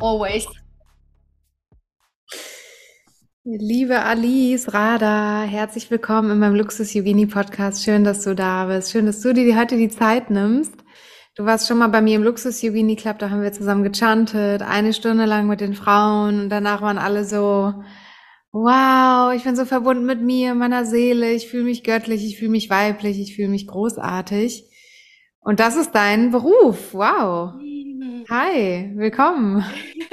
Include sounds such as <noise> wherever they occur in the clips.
Always. Liebe Alice Rada, herzlich willkommen in meinem Luxus Yogini Podcast. Schön, dass du da bist. Schön, dass du dir heute die Zeit nimmst. Du warst schon mal bei mir im Luxus Yogini Club, da haben wir zusammen gechantet, eine Stunde lang mit den Frauen und danach waren alle so, wow, ich bin so verbunden mit mir, meiner Seele, ich fühle mich göttlich, ich fühle mich weiblich, ich fühle mich großartig. Und das ist dein Beruf. Wow. Hi, willkommen. <laughs>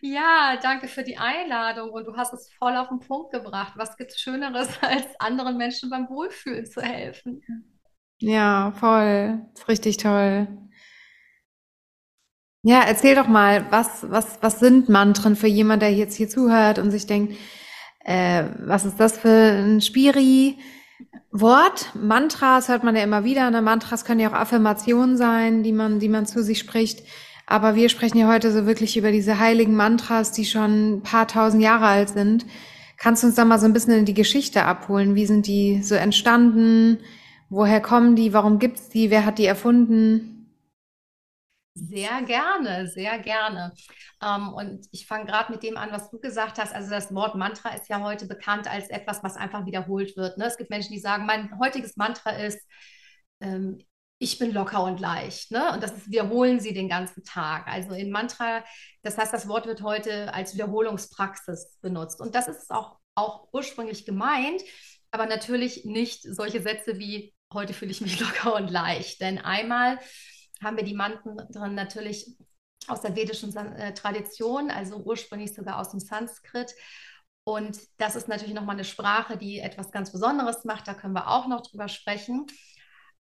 Ja, danke für die Einladung und du hast es voll auf den Punkt gebracht. Was gibt es Schöneres, <laughs> als anderen Menschen beim Wohlfühlen zu helfen? Ja, voll. Ist richtig toll. Ja, erzähl doch mal, was, was, was sind Mantren für jemand, der jetzt hier zuhört und sich denkt, äh, was ist das für ein Spiri? Wort, Mantras hört man ja immer wieder. Ne? Mantras können ja auch Affirmationen sein, die man, die man zu sich spricht. Aber wir sprechen ja heute so wirklich über diese heiligen Mantras, die schon ein paar tausend Jahre alt sind. Kannst du uns da mal so ein bisschen in die Geschichte abholen? Wie sind die so entstanden? Woher kommen die? Warum gibt's die? Wer hat die erfunden? Sehr gerne, sehr gerne. Ähm, und ich fange gerade mit dem an, was du gesagt hast. Also das Wort Mantra ist ja heute bekannt als etwas, was einfach wiederholt wird. Ne? Es gibt Menschen, die sagen, mein heutiges Mantra ist, ähm, ich bin locker und leicht. Ne? Und das ist, wiederholen sie den ganzen Tag. Also in Mantra, das heißt, das Wort wird heute als Wiederholungspraxis benutzt. Und das ist auch, auch ursprünglich gemeint, aber natürlich nicht solche Sätze wie, heute fühle ich mich <laughs> locker und leicht. Denn einmal haben wir die Mantren natürlich aus der vedischen äh, Tradition, also ursprünglich sogar aus dem Sanskrit. Und das ist natürlich nochmal eine Sprache, die etwas ganz Besonderes macht. Da können wir auch noch drüber sprechen.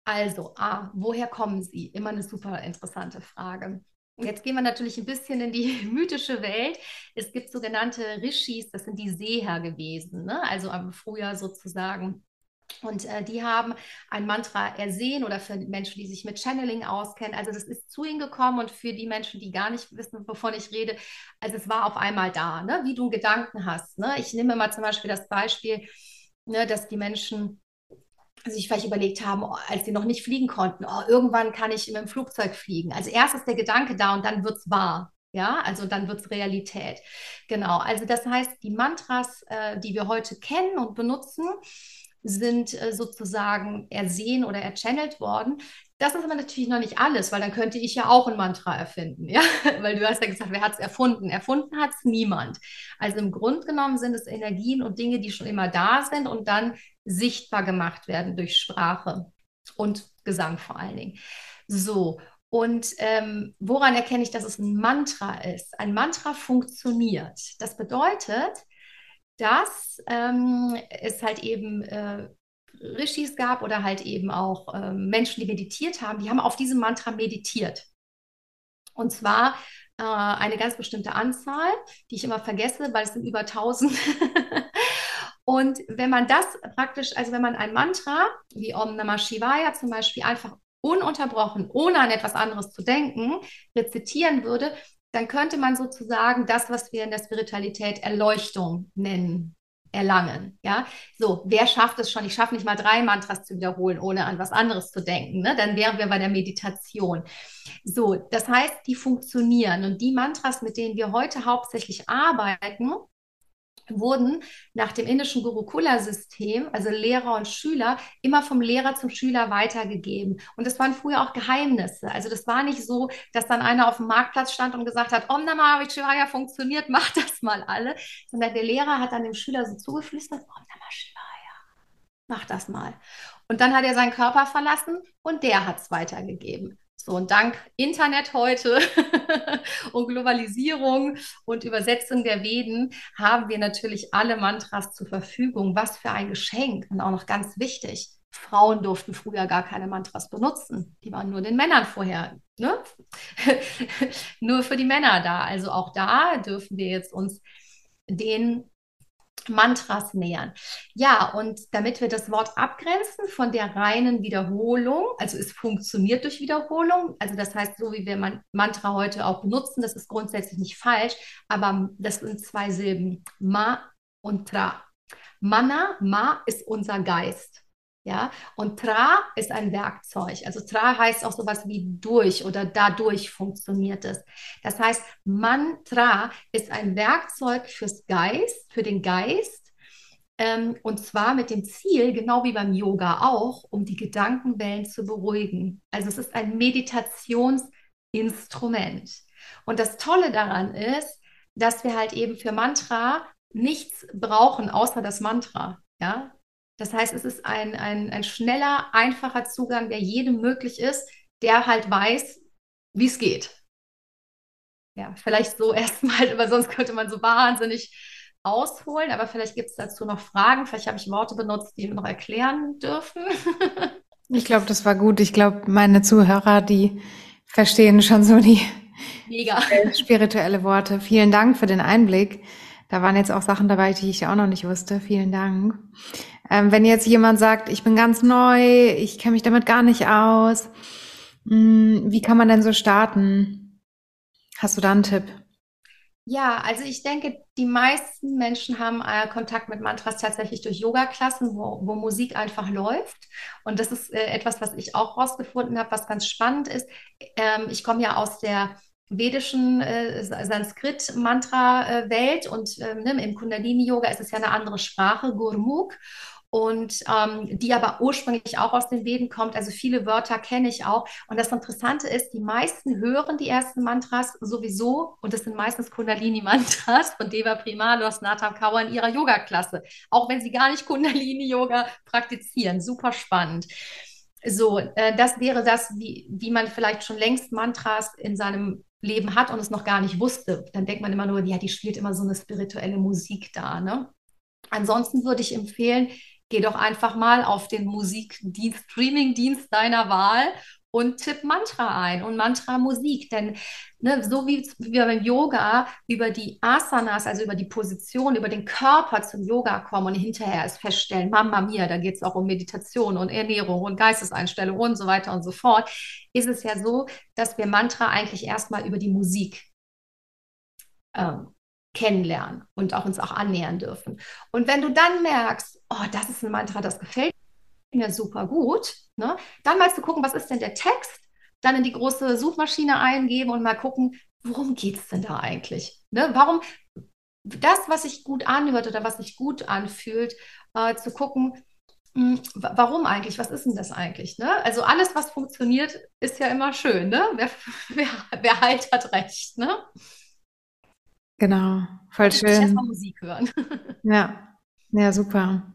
Also, ah, woher kommen sie? Immer eine super interessante Frage. Jetzt gehen wir natürlich ein bisschen in die <laughs> mythische Welt. Es gibt sogenannte Rishis, das sind die Seher gewesen, ne? also früher sozusagen und äh, die haben ein Mantra ersehen oder für Menschen, die sich mit Channeling auskennen. Also das ist zu ihnen gekommen und für die Menschen, die gar nicht wissen, wovon ich rede, also es war auf einmal da, ne? wie du Gedanken hast. Ne? Ich nehme mal zum Beispiel das Beispiel, ne, dass die Menschen sich vielleicht überlegt haben, oh, als sie noch nicht fliegen konnten, oh, irgendwann kann ich in einem Flugzeug fliegen. Also erst ist der Gedanke da und dann wird es wahr. Ja, also dann wird es Realität. Genau, also das heißt, die Mantras, äh, die wir heute kennen und benutzen, sind äh, sozusagen ersehen oder erchannelt worden. Das ist aber natürlich noch nicht alles, weil dann könnte ich ja auch ein Mantra erfinden, ja, <laughs> weil du hast ja gesagt, wer hat es erfunden? Erfunden hat es niemand. Also im Grunde genommen sind es Energien und Dinge, die schon immer da sind und dann sichtbar gemacht werden durch Sprache und Gesang vor allen Dingen. So, und ähm, woran erkenne ich, dass es ein Mantra ist? Ein Mantra funktioniert. Das bedeutet, dass ähm, es halt eben äh, Rishis gab oder halt eben auch äh, Menschen, die meditiert haben, die haben auf diesem Mantra meditiert. Und zwar äh, eine ganz bestimmte Anzahl, die ich immer vergesse, weil es sind über 1000. <laughs> Und wenn man das praktisch, also wenn man ein Mantra wie Om Namah Shivaya zum Beispiel einfach ununterbrochen, ohne an etwas anderes zu denken, rezitieren würde, dann könnte man sozusagen das, was wir in der Spiritualität Erleuchtung nennen, erlangen. Ja, so, wer schafft es schon? Ich schaffe nicht mal drei Mantras zu wiederholen, ohne an was anderes zu denken. Ne? Dann wären wir bei der Meditation. So, das heißt, die funktionieren und die Mantras, mit denen wir heute hauptsächlich arbeiten, wurden nach dem indischen Gurukula-System, also Lehrer und Schüler, immer vom Lehrer zum Schüler weitergegeben. Und das waren früher auch Geheimnisse. Also das war nicht so, dass dann einer auf dem Marktplatz stand und gesagt hat, Om Namah Shivaya funktioniert, <laughs> macht das mal alle, sondern der Lehrer hat dann dem Schüler so zugeflüstert, Om Namah Shivaya, mach das mal. Und dann hat er seinen Körper verlassen und der hat es weitergegeben. So, und dank Internet heute <laughs> und Globalisierung und Übersetzung der Veden haben wir natürlich alle Mantras zur Verfügung. Was für ein Geschenk und auch noch ganz wichtig. Frauen durften früher gar keine Mantras benutzen. Die waren nur den Männern vorher ne? <laughs> nur für die Männer da. Also auch da dürfen wir jetzt uns den Mantras nähern. Ja, und damit wir das Wort abgrenzen von der reinen Wiederholung, also es funktioniert durch Wiederholung, also das heißt, so wie wir Man Mantra heute auch benutzen, das ist grundsätzlich nicht falsch, aber das sind zwei Silben, Ma und Tra. Mana, Ma ist unser Geist. Ja, und Tra ist ein Werkzeug. Also Tra heißt auch sowas wie durch oder dadurch funktioniert es. Das heißt, Mantra ist ein Werkzeug fürs Geist, für den Geist. Ähm, und zwar mit dem Ziel, genau wie beim Yoga auch, um die Gedankenwellen zu beruhigen. Also es ist ein Meditationsinstrument. Und das Tolle daran ist, dass wir halt eben für Mantra nichts brauchen, außer das Mantra. Ja, das heißt, es ist ein, ein, ein schneller, einfacher Zugang, der jedem möglich ist, der halt weiß, wie es geht. Ja, vielleicht so <laughs> erstmal, aber sonst könnte man so wahnsinnig ausholen, aber vielleicht gibt es dazu noch Fragen. Vielleicht habe ich Worte benutzt, die wir noch erklären dürfen. <laughs> ich glaube, das war gut. Ich glaube, meine Zuhörer, die verstehen schon so die Mega. <laughs> spirituelle Worte. Vielen Dank für den Einblick. Da waren jetzt auch Sachen dabei, die ich auch noch nicht wusste. Vielen Dank. Ähm, wenn jetzt jemand sagt, ich bin ganz neu, ich kenne mich damit gar nicht aus, mh, hm, wie kann man denn so starten? Hast du da einen Tipp? Ja, also ich denke, die meisten Menschen haben äh, Kontakt mit Mantras tatsächlich durch Yoga-Klassen, wo, wo Musik einfach läuft. Und das ist äh, etwas, was ich auch rausgefunden habe, was ganz spannend ist. Ähm, ich komme ja aus der vedischen äh, Sanskrit-Mantra-Welt und äh, ne, im Kundalini-Yoga ist es ja eine andere Sprache, Gurmukh und ähm, die aber ursprünglich auch aus den Veden kommt. Also viele Wörter kenne ich auch. Und das Interessante ist, die meisten hören die ersten Mantras sowieso und das sind meistens Kundalini-Mantras von Deva Primalos, Natam Kaur in ihrer Yoga-Klasse, auch wenn sie gar nicht Kundalini-Yoga praktizieren. Super spannend. So, äh, das wäre das, wie, wie man vielleicht schon längst Mantras in seinem Leben hat und es noch gar nicht wusste. Dann denkt man immer nur, ja, die spielt immer so eine spirituelle Musik da. Ne? Ansonsten würde ich empfehlen, geh doch einfach mal auf den Musikdienst, Streamingdienst deiner Wahl und tipp Mantra ein und Mantra-Musik. Denn ne, so wie wir beim Yoga über die Asanas, also über die Position, über den Körper zum Yoga kommen und hinterher es feststellen, Mama mia, da geht es auch um Meditation und Ernährung und Geisteseinstellung und so weiter und so fort, ist es ja so, dass wir Mantra eigentlich erstmal über die Musik ähm, kennenlernen und auch uns auch annähern dürfen. Und wenn du dann merkst, oh, das ist ein Mantra, das gefällt mir super gut, ne? dann mal zu gucken, was ist denn der Text, dann in die große Suchmaschine eingeben und mal gucken, worum geht es denn da eigentlich? Ne? Warum das, was sich gut anhört oder was sich gut anfühlt, äh, zu gucken, hm, warum eigentlich? Was ist denn das eigentlich? Ne? Also alles, was funktioniert, ist ja immer schön. Ne? Wer, <laughs> wer, wer halt hat recht. Ne? Genau, voll schön. Ich erstmal Musik hören. <laughs> Ja, ja, super.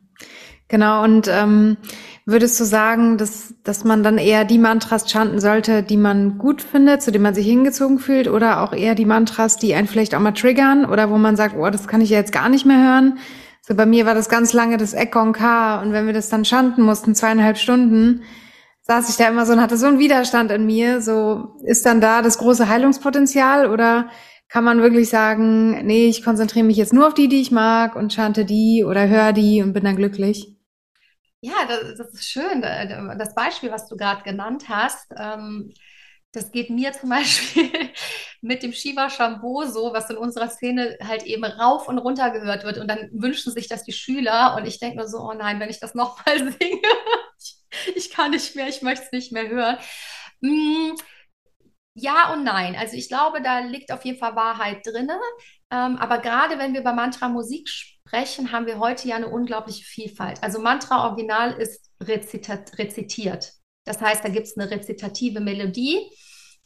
Genau, und ähm, würdest du sagen, dass, dass man dann eher die Mantras chanten sollte, die man gut findet, zu denen man sich hingezogen fühlt, oder auch eher die Mantras, die einen vielleicht auch mal triggern oder wo man sagt, oh, das kann ich ja jetzt gar nicht mehr hören? So bei mir war das ganz lange das Ekon K und wenn wir das dann chanten mussten, zweieinhalb Stunden, saß ich da immer so und hatte so einen Widerstand in mir. So ist dann da das große Heilungspotenzial oder kann man wirklich sagen, nee, ich konzentriere mich jetzt nur auf die, die ich mag und chante die oder höre die und bin dann glücklich? Ja, das, das ist schön. Das Beispiel, was du gerade genannt hast, ähm, das geht mir zum <laughs> Beispiel mit dem Shiva Shampoo so, was in unserer Szene halt eben rauf und runter gehört wird. Und dann wünschen sich das die Schüler. Und ich denke nur so, oh nein, wenn ich das nochmal <laughs> singe, ich, ich, kann nicht mehr, ich möchte es nicht mehr hören. Hm, ja und nein. Also ich glaube, da liegt auf jeden Fall Wahrheit drin. Ähm, aber gerade wenn wir über Mantra-Musik sprechen, haben wir heute ja eine unglaubliche Vielfalt. Also Mantra-Original ist rezitiert. Das heißt, da gibt es eine rezitative Melodie,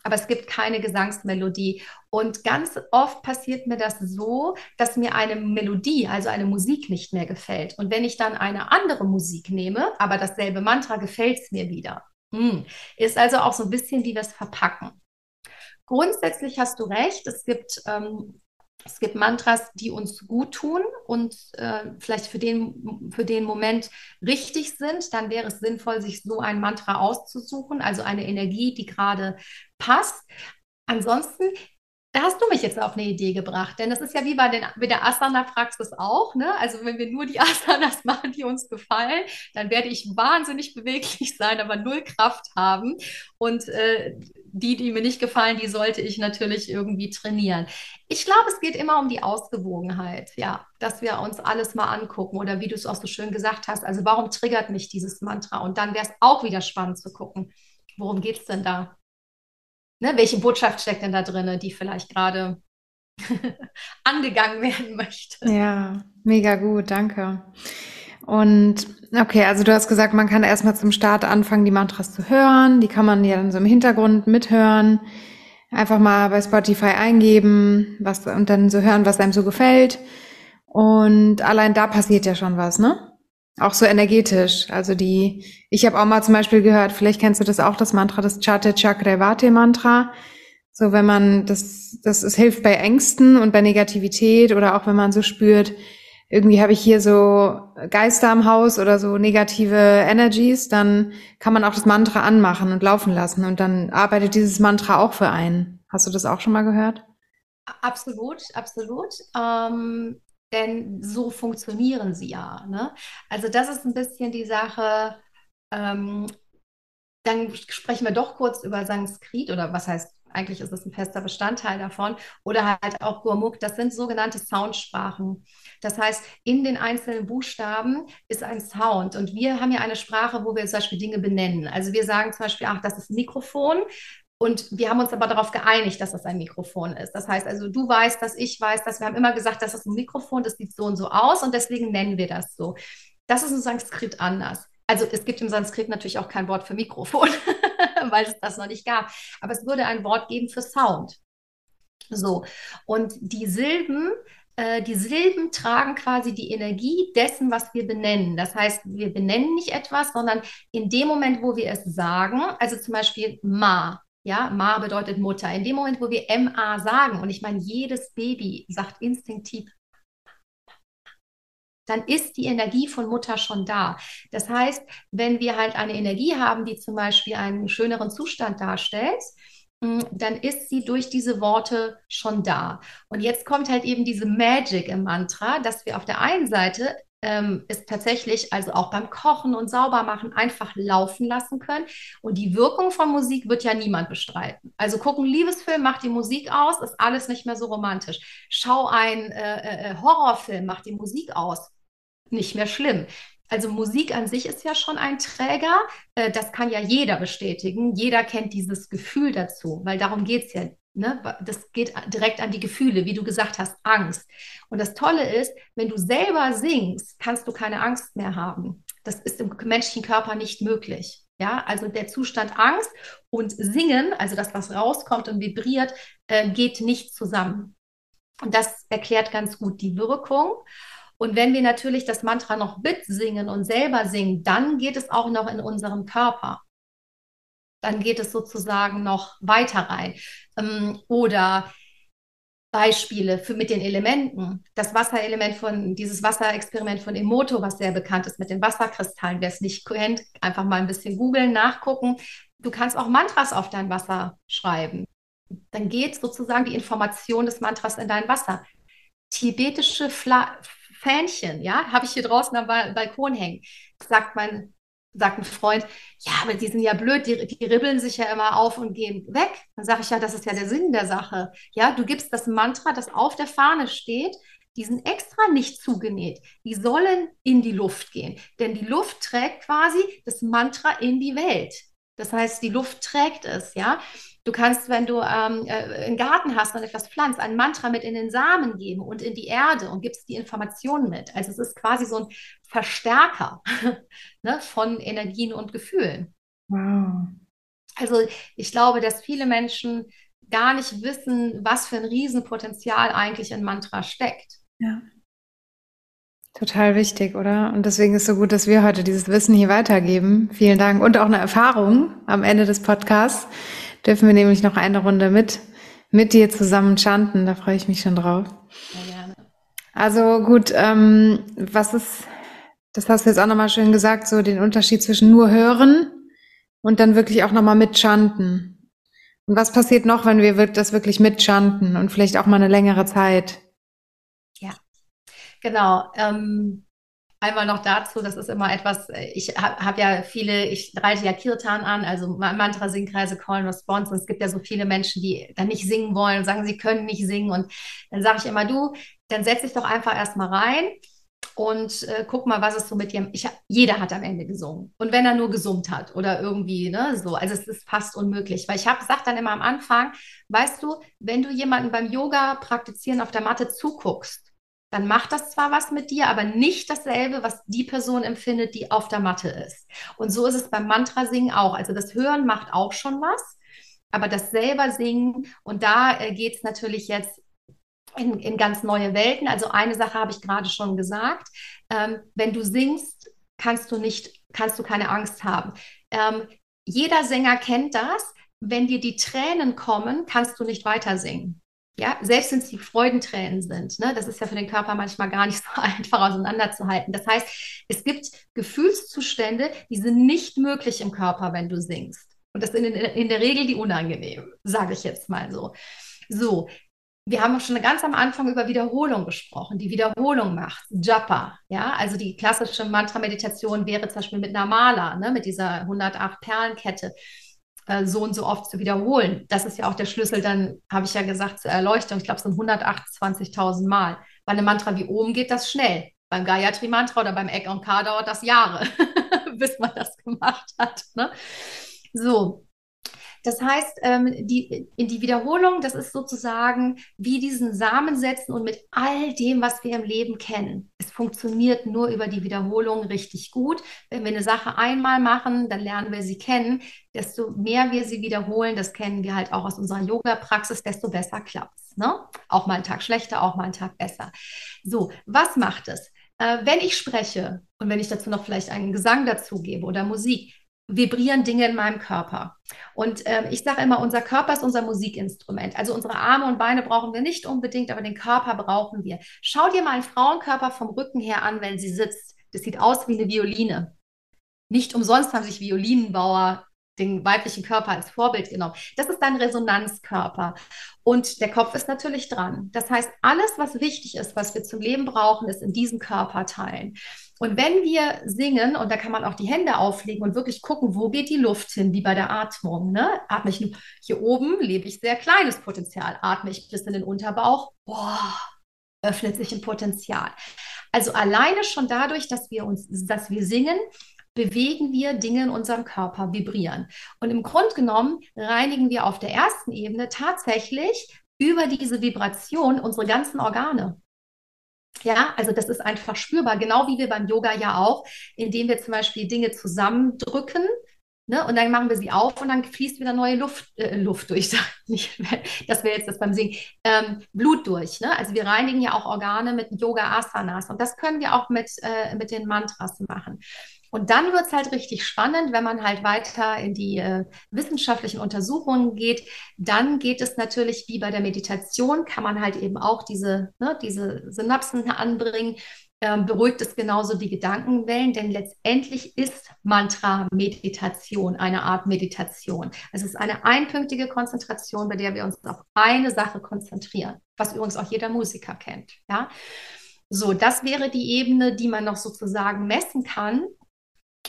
aber es gibt keine Gesangsmelodie. Und ganz oft passiert mir das so, dass mir eine Melodie, also eine Musik nicht mehr gefällt. Und wenn ich dann eine andere Musik nehme, aber dasselbe Mantra gefällt es mir wieder. Hm. Ist also auch so ein bisschen wie wir es verpacken. Grundsätzlich hast du recht. Es gibt ähm, Es gibt Mantras, die uns gut tun und äh, vielleicht für den, für den Moment richtig sind. Dann wäre es sinnvoll, sich so ein Mantra auszusuchen, also eine Energie, die gerade passt. Ansonsten da hast du mich jetzt auf eine Idee gebracht, denn das ist ja wie bei, den, bei der Asana-Praxis auch. Ne? Also wenn wir nur die <laughs> Asanas machen, die uns gefallen, dann werde ich wahnsinnig beweglich sein, aber null Kraft haben. Und äh, die, die mir nicht gefallen, die sollte ich natürlich irgendwie trainieren. Ich glaube, es geht immer um die Ausgewogenheit, ja, dass wir uns alles mal angucken oder wie du es auch so schön gesagt hast. Also warum triggert mich dieses Mantra? Und dann wäre es auch wieder spannend zu gucken, worum geht es denn da? Ne, welche Botschaft steckt denn da drin, die vielleicht gerade <laughs> angegangen werden möchte? Ja, mega gut, danke. Und okay, also du hast gesagt, man kann erstmal zum Start anfangen, die Mantras zu hören. Die kann man ja dann so im Hintergrund mithören. Einfach mal bei Spotify eingeben, was und dann so hören, was einem so gefällt. Und allein da passiert ja schon was, ne? Auch so energetisch. Also die, ich habe auch mal zum Beispiel gehört, vielleicht kennst du das auch, das Mantra, das Chate Chakrevate Mantra. So, wenn man das, das, es hilft bei Ängsten und bei Negativität oder auch wenn man so spürt, irgendwie habe ich hier so Geister am Haus oder so negative Energies, dann kann man auch das Mantra anmachen und laufen lassen und dann arbeitet dieses Mantra auch für einen. Hast du das auch schon mal gehört? Absolut, absolut. Ähm, denn so funktionieren sie ja. Ne? Also das ist ein bisschen die Sache. Ähm, dann sprechen wir doch kurz über Sanskrit oder was heißt, eigentlich ist es ein fester Bestandteil davon oder halt auch Gurmukh. Das sind sogenannte Soundsprachen. Das heißt, in den einzelnen Buchstaben ist ein Sound und wir haben ja eine Sprache, wo wir zum Beispiel Dinge benennen. Also wir sagen zum Beispiel, ach, das ist Mikrofon. Und wir haben uns aber darauf geeinigt, dass das ein Mikrofon ist. Das heißt also, du weißt, dass ich weiß, dass wir haben immer gesagt, das ist ein Mikrofon, das sieht so und so aus und deswegen nennen wir das so. Das ist im Sanskrit anders. Also es gibt im Sanskrit natürlich auch kein Wort für Mikrofon, <laughs> weil es das noch nicht gab. Aber es würde ein Wort geben für Sound. So. Und die Silben, äh, die Silben tragen quasi die Energie dessen, was wir benennen. Das heißt, wir benennen nicht etwas, sondern in dem Moment, wo wir es sagen, also zum Beispiel Ma, ja, Ma bedeutet Mutter. In dem Moment, wo wir MA sagen, und ich meine, jedes Baby sagt instinktiv, dann ist die Energie von Mutter schon da. Das heißt, wenn wir halt eine Energie haben, die zum Beispiel einen schöneren Zustand darstellt, mm, dann ist sie durch diese Worte schon da. Und jetzt kommt halt eben diese Magic im Mantra, dass wir auf der einen Seite ähm, ist tatsächlich also auch beim Kochen und Saubermachen einfach laufen lassen können. Und die Wirkung von Musik wird ja niemand bestreiten. Also gucken Liebesfilm, macht die Musik aus, ist alles nicht mehr so romantisch. Schau ein äh, äh, Horrorfilm, macht die Musik aus, nicht mehr schlimm. Also Musik an sich ist ja schon ein Träger. Äh, das kann ja jeder bestätigen. Jeder kennt dieses Gefühl dazu, weil darum geht es ja Ne? Das geht direkt an die Gefühle, wie du gesagt hast, Angst. Und das Tolle ist, wenn du selber singst, kannst du keine Angst mehr haben. Das ist im menschlichen Körper nicht möglich. Ja, also der Zustand Angst und Singen, also das, was rauskommt und vibriert, äh, geht nicht zusammen. Und das erklärt ganz gut die Wirkung. Und wenn wir natürlich das Mantra noch mit singen und selber singen, dann geht es auch noch in unseren Körper dann geht es sozusagen noch weiter rein. Ähm, oder Beispiele für mit den Elementen. Das Wasserelement von, dieses Wasserexperiment von Emoto, was sehr bekannt ist mit den Wasserkristallen. Wer es nicht kennt, einfach mal ein bisschen googeln, nachgucken. Du kannst auch Mantras auf dein Wasser schreiben. Dann geht sozusagen die Information des Mantras in dein Wasser. Tibetische Fla Fähnchen, ja, habe ich hier draußen am Balkon hängen. Sagt mein sagt ein Freund, ja, aber die sind ja blöd, die, die ribbeln sich ja immer auf und gehen weg. Dann sage ich ja, das ist ja der Sinn der Sache. Ja, du gibst das Mantra, das auf der Fahne steht, die sind extra nicht zugenäht. Die sollen in die Luft gehen. Denn die Luft trägt quasi das Mantra in die Welt. Das heißt, die Luft trägt es, ja. Du kannst, wenn du ähm, äh, einen Garten hast und etwas pflanzt, ein Mantra mit in den Samen geben und in die Erde und gibst die Informationen mit. Also es ist quasi so ein Verstärker <laughs> ne, von Energien und Gefühlen. Wow. Also ich glaube, dass viele Menschen gar nicht wissen, was für ein Riesenpotenzial eigentlich in Mantra steckt. Ja. Total wichtig, oder? Und deswegen ist es so gut, dass wir heute dieses Wissen hier weitergeben. Vielen Dank. Und auch eine Erfahrung am Ende des Podcasts dürfen wir nämlich noch eine Runde mit, mit dir zusammen chanten. Da freue ich mich schon drauf. Gerne. Also gut, ähm, was ist, das hast du jetzt auch nochmal schön gesagt, so den Unterschied zwischen nur hören und dann wirklich auch nochmal mitschanten. Und was passiert noch, wenn wir das wirklich mitschanten und vielleicht auch mal eine längere Zeit? Ja, genau. Ähm, einmal noch dazu, das ist immer etwas, ich habe hab ja viele, ich reite ja Kirtan an, also Mantra, Singkreise, Call and Response. Und es gibt ja so viele Menschen, die dann nicht singen wollen und sagen, sie können nicht singen. Und dann sage ich immer, du, dann setz dich doch einfach erstmal rein und äh, guck mal, was es so mit dir. Ich, jeder hat am Ende gesungen. Und wenn er nur gesummt hat oder irgendwie, ne, so. Also es ist fast unmöglich. Weil ich habe, sag dann immer am Anfang, weißt du, wenn du jemanden beim Yoga praktizieren auf der Matte zuguckst, dann macht das zwar was mit dir, aber nicht dasselbe, was die Person empfindet, die auf der Matte ist. Und so ist es beim Mantra-Singen auch. Also das Hören macht auch schon was, aber das selber Singen, und da äh, geht es natürlich jetzt in, in ganz neue Welten. Also eine Sache habe ich gerade schon gesagt. Ähm, wenn du singst, kannst du nicht, kannst du keine Angst haben. Ähm, jeder Sänger kennt das. Wenn dir die Tränen kommen, kannst du nicht weiter singen. Ja, selbst wenn es die Freudentränen sind, ne, das ist ja für den Körper manchmal gar nicht <laughs> so einfach auseinanderzuhalten. Das heißt, es gibt Gefühlszustände, die sind nicht möglich im Körper, wenn du singst. Und das sind in, in der Regel die unangenehmen, sage ich jetzt mal so. So, wir haben schon ganz am Anfang über Wiederholung gesprochen. Die Wiederholung macht Japa. Ja, also die klassische Mantra-Meditation wäre zum Beispiel mit einer Mala, ne, mit dieser 108 Perlenkette äh, so und so oft zu wiederholen. Das ist ja auch der Schlüssel, dann habe ich ja gesagt, zur Erleuchtung. Ich glaube, es sind 128.000 Mal. Bei einem Mantra wie oben geht das schnell. Beim Gayatri-Mantra oder beim Ek Onkar dauert das Jahre, <laughs> bis man das gemacht hat. Ne? So, das heißt, ähm, die, in die Wiederholung, das ist sozusagen wie diesen Samen setzen und mit all dem, was wir im Leben kennen. Es funktioniert nur über die Wiederholung richtig gut. Wenn wir eine Sache einmal machen, dann lernen wir sie kennen. Desto mehr wir sie wiederholen, das kennen wir halt auch aus unserer Yoga-Praxis, desto besser klappt es. Ne? Auch mal einen Tag schlechter, auch mal einen Tag besser. So, was macht es? Äh, wenn ich spreche und wenn ich dazu noch vielleicht einen Gesang dazugebe oder Musik, vibrieren Dinge in meinem Körper. Und ähm, ich sage immer, unser Körper ist unser Musikinstrument. Also unsere Arme und Beine brauchen wir nicht unbedingt, aber den Körper brauchen wir. Schau dir mal einen Frauenkörper vom Rücken her an, wenn sie sitzt. Das sieht aus wie eine Violine. Nicht umsonst haben sich Violinenbauer den weiblichen Körper als Vorbild genommen. Das ist dein Resonanzkörper. Und der Kopf ist natürlich dran. Das heißt, alles, was wichtig ist, was wir zum Leben brauchen, ist in diesem Körperteilen. Und wenn wir singen, und da kann man auch die Hände auflegen und wirklich gucken, wo geht die Luft hin, wie bei der Atmung. Ne? Atme ich hier oben, lebe ich sehr kleines Potenzial. Atme ich bis in den Unterbauch, boah, öffnet sich ein Potenzial. Also alleine schon dadurch, dass wir uns, dass wir singen, bewegen wir Dinge in unserem Körper, vibrieren. Und im Grunde genommen reinigen wir auf der ersten Ebene tatsächlich über diese Vibration unsere ganzen Organe. Ja, also das ist einfach spürbar, genau wie wir beim Yoga ja auch, indem wir zum Beispiel Dinge zusammendrücken, Ne? Und dann machen wir sie auf und dann fließt wieder neue Luft, äh, Luft durch. <laughs> das wäre jetzt das beim Singen. Ähm, Blut durch. Ne? Also wir reinigen ja auch Organe mit Yoga-Asanas. Und das können wir auch mit, äh, mit den Mantras machen. Und dann wird es halt richtig spannend, wenn man halt weiter in die äh, wissenschaftlichen Untersuchungen geht. Dann geht es natürlich wie bei der Meditation, kann man halt eben auch diese, ne, diese Synapsen anbringen. Ähm, beruhigt es genauso die Gedankenwellen, denn letztendlich ist Mantra-Meditation eine Art Meditation. Es ist eine einpünktige Konzentration, bei der wir uns auf eine Sache konzentrieren, was übrigens auch jeder Musiker kennt. Ja? So, das wäre die Ebene, die man noch sozusagen messen kann.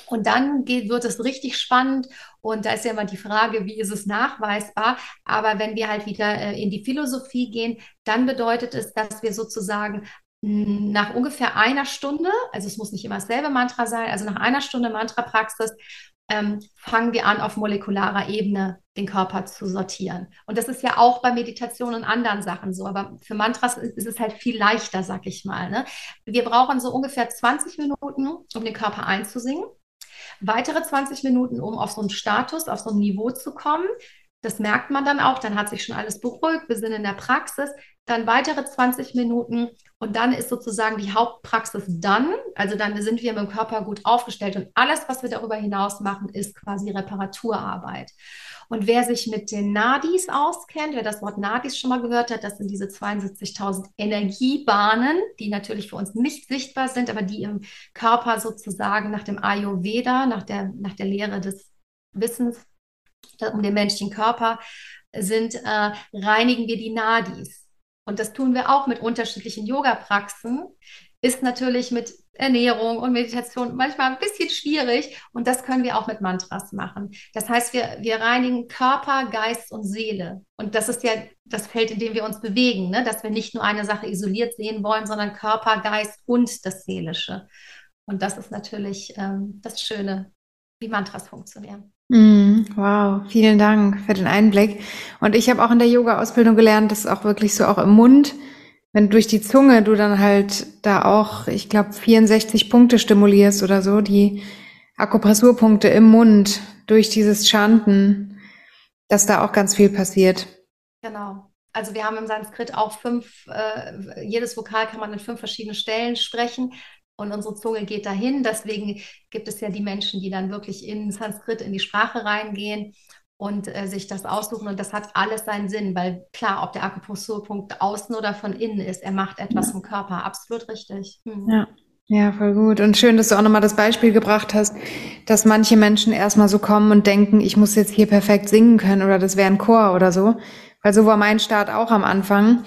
Und dann geht, wird es richtig spannend. Und da ist ja immer die Frage, wie ist es nachweisbar? Aber wenn wir halt wieder äh, in die Philosophie gehen, dann bedeutet es, dass wir sozusagen nach ungefähr einer Stunde, also es muss nicht immer dasselbe Mantra sein, also nach einer Stunde Mantra-Praxis, ähm, fangen wir an, auf molekularer Ebene den Körper zu sortieren. Und das ist ja auch bei Meditation und anderen Sachen so, aber für Mantras ist, ist es halt viel leichter, sag ich mal. Ne? Wir brauchen so ungefähr 20 Minuten, um den Körper einzusingen weitere 20 Minuten, um auf so einen Status, auf so ein Niveau zu kommen. Das merkt man dann auch, dann hat sich schon alles beruhigt, wir sind in der Praxis, dann weitere 20 Minuten und dann ist sozusagen die Hauptpraxis dann, also dann sind wir mit dem Körper gut aufgestellt und alles, was wir darüber hinaus machen, ist quasi Reparaturarbeit. Und wer sich mit den Nadis auskennt, wer das Wort Nadis schon mal gehört hat, das sind diese 72.000 Energiebahnen, die natürlich für uns nicht sichtbar sind, aber die im Körper sozusagen nach dem Ayurveda, nach der, nach der Lehre des Wissens um den menschlichen Körper sind, äh, reinigen wir die Nadis. Und das tun wir auch mit unterschiedlichen Yoga-Praxen. Ist natürlich mit Ernährung und Meditation manchmal ein bisschen schwierig und das können wir auch mit Mantras machen. Das heißt, wir, wir reinigen Körper, Geist und Seele. Und das ist ja das Feld, in dem wir uns bewegen, ne? dass wir nicht nur eine Sache isoliert sehen wollen, sondern Körper, Geist und das Seelische. Und das ist natürlich ähm, das Schöne, wie Mantras funktionieren. Mm, wow, vielen Dank für den Einblick. Und ich habe auch in der Yoga-Ausbildung gelernt, dass auch wirklich so auch im Mund, wenn durch die Zunge du dann halt da auch, ich glaube, 64 Punkte stimulierst oder so, die Akupressurpunkte im Mund durch dieses Chanten, dass da auch ganz viel passiert. Genau. Also wir haben im Sanskrit auch fünf, äh, jedes Vokal kann man in fünf verschiedenen Stellen sprechen und unsere Zunge geht dahin. Deswegen gibt es ja die Menschen, die dann wirklich in Sanskrit, in die Sprache reingehen und äh, sich das aussuchen. Und das hat alles seinen Sinn, weil klar, ob der Akupressurpunkt außen oder von innen ist, er macht etwas ja. vom Körper. Absolut richtig. Hm. Ja. Ja, voll gut. Und schön, dass du auch nochmal das Beispiel gebracht hast, dass manche Menschen erstmal so kommen und denken, ich muss jetzt hier perfekt singen können oder das wäre ein Chor oder so. Weil so war mein Start auch am Anfang.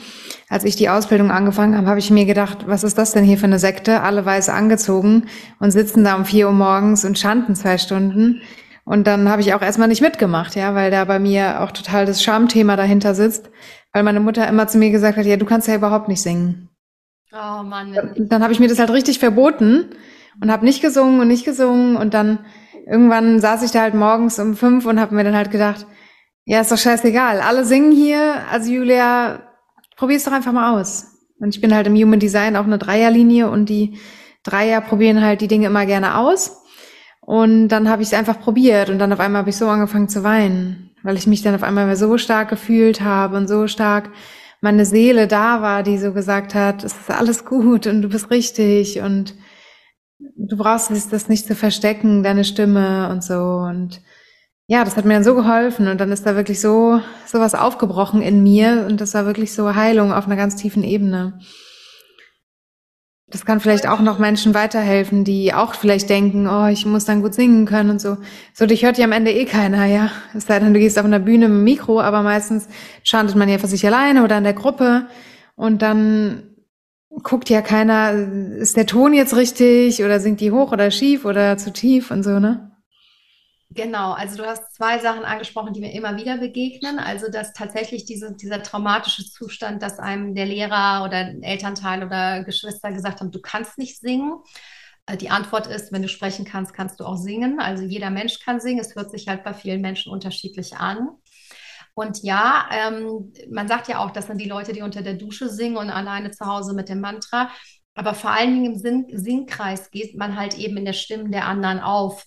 Als ich die Ausbildung angefangen habe, habe ich mir gedacht, was ist das denn hier für eine Sekte? Alle weiß angezogen und sitzen da um vier Uhr morgens und chanten zwei Stunden. Und dann habe ich auch erstmal nicht mitgemacht, ja, weil da bei mir auch total das Schamthema dahinter sitzt, weil meine Mutter immer zu mir gesagt hat, ja, du kannst ja überhaupt nicht singen. Oh Mann. Dann, dann habe ich mir das halt richtig verboten und habe nicht gesungen und nicht gesungen und dann irgendwann saß ich da halt morgens um fünf und habe mir dann halt gedacht, ja, ist doch scheißegal. Alle singen hier. Also Julia, probier's doch einfach mal aus. Und ich bin halt im Human Design auch eine Dreierlinie und die Dreier probieren halt die Dinge immer gerne aus. Und dann habe ich es einfach probiert und dann auf einmal habe ich so angefangen zu weinen, weil ich mich dann auf einmal so stark gefühlt habe und so stark meine Seele da war, die so gesagt hat, es ist alles gut und du bist richtig und du brauchst das nicht zu verstecken, deine Stimme und so und ja, das hat mir dann so geholfen und dann ist da wirklich so sowas aufgebrochen in mir und das war wirklich so Heilung auf einer ganz tiefen Ebene. Das kann vielleicht auch noch Menschen weiterhelfen, die auch vielleicht denken, oh, ich muss dann gut singen können und so. So, dich hört ja am Ende eh keiner, ja. Es sei denn, du gehst auf einer Bühne mit dem Mikro, aber meistens chantet man ja für sich alleine oder in der Gruppe und dann guckt ja keiner, ist der Ton jetzt richtig oder singt die hoch oder schief oder zu tief und so, ne? Genau, also du hast zwei Sachen angesprochen, die mir immer wieder begegnen. Also dass tatsächlich diese, dieser traumatische Zustand, dass einem der Lehrer oder Elternteil oder Geschwister gesagt haben, du kannst nicht singen. Äh, die Antwort ist, wenn du sprechen kannst, kannst du auch singen. Also jeder Mensch kann singen. Es hört sich halt bei vielen Menschen unterschiedlich an. Und ja, ähm, man sagt ja auch, das sind die Leute, die unter der Dusche singen und alleine zu Hause mit dem Mantra. Aber vor allen Dingen im Sing Singkreis geht man halt eben in der Stimme der anderen auf.